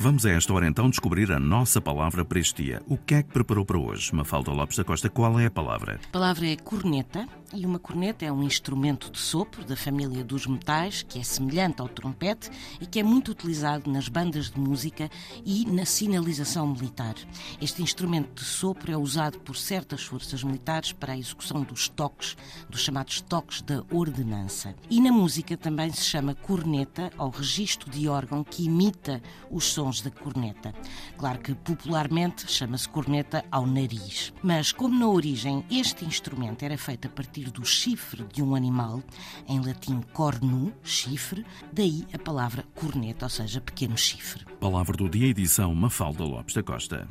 Vamos a esta hora então descobrir a nossa palavra para este dia. O que é que preparou para hoje? Mafalda Lopes da Costa, qual é a palavra? A palavra é corneta e uma corneta é um instrumento de sopro da família dos metais que é semelhante ao trompete e que é muito utilizado nas bandas de música e na sinalização militar. Este instrumento de sopro é usado por certas forças militares para a execução dos toques, dos chamados toques da ordenança. E na música também se chama corneta ao registro de órgão que imita os sons da corneta. Claro que popularmente chama-se corneta ao nariz. Mas como na origem este instrumento era feito a partir do chifre de um animal, em latim cornu, chifre, daí a palavra corneta, ou seja, pequeno chifre. Palavra do dia, edição Mafalda Lopes da Costa.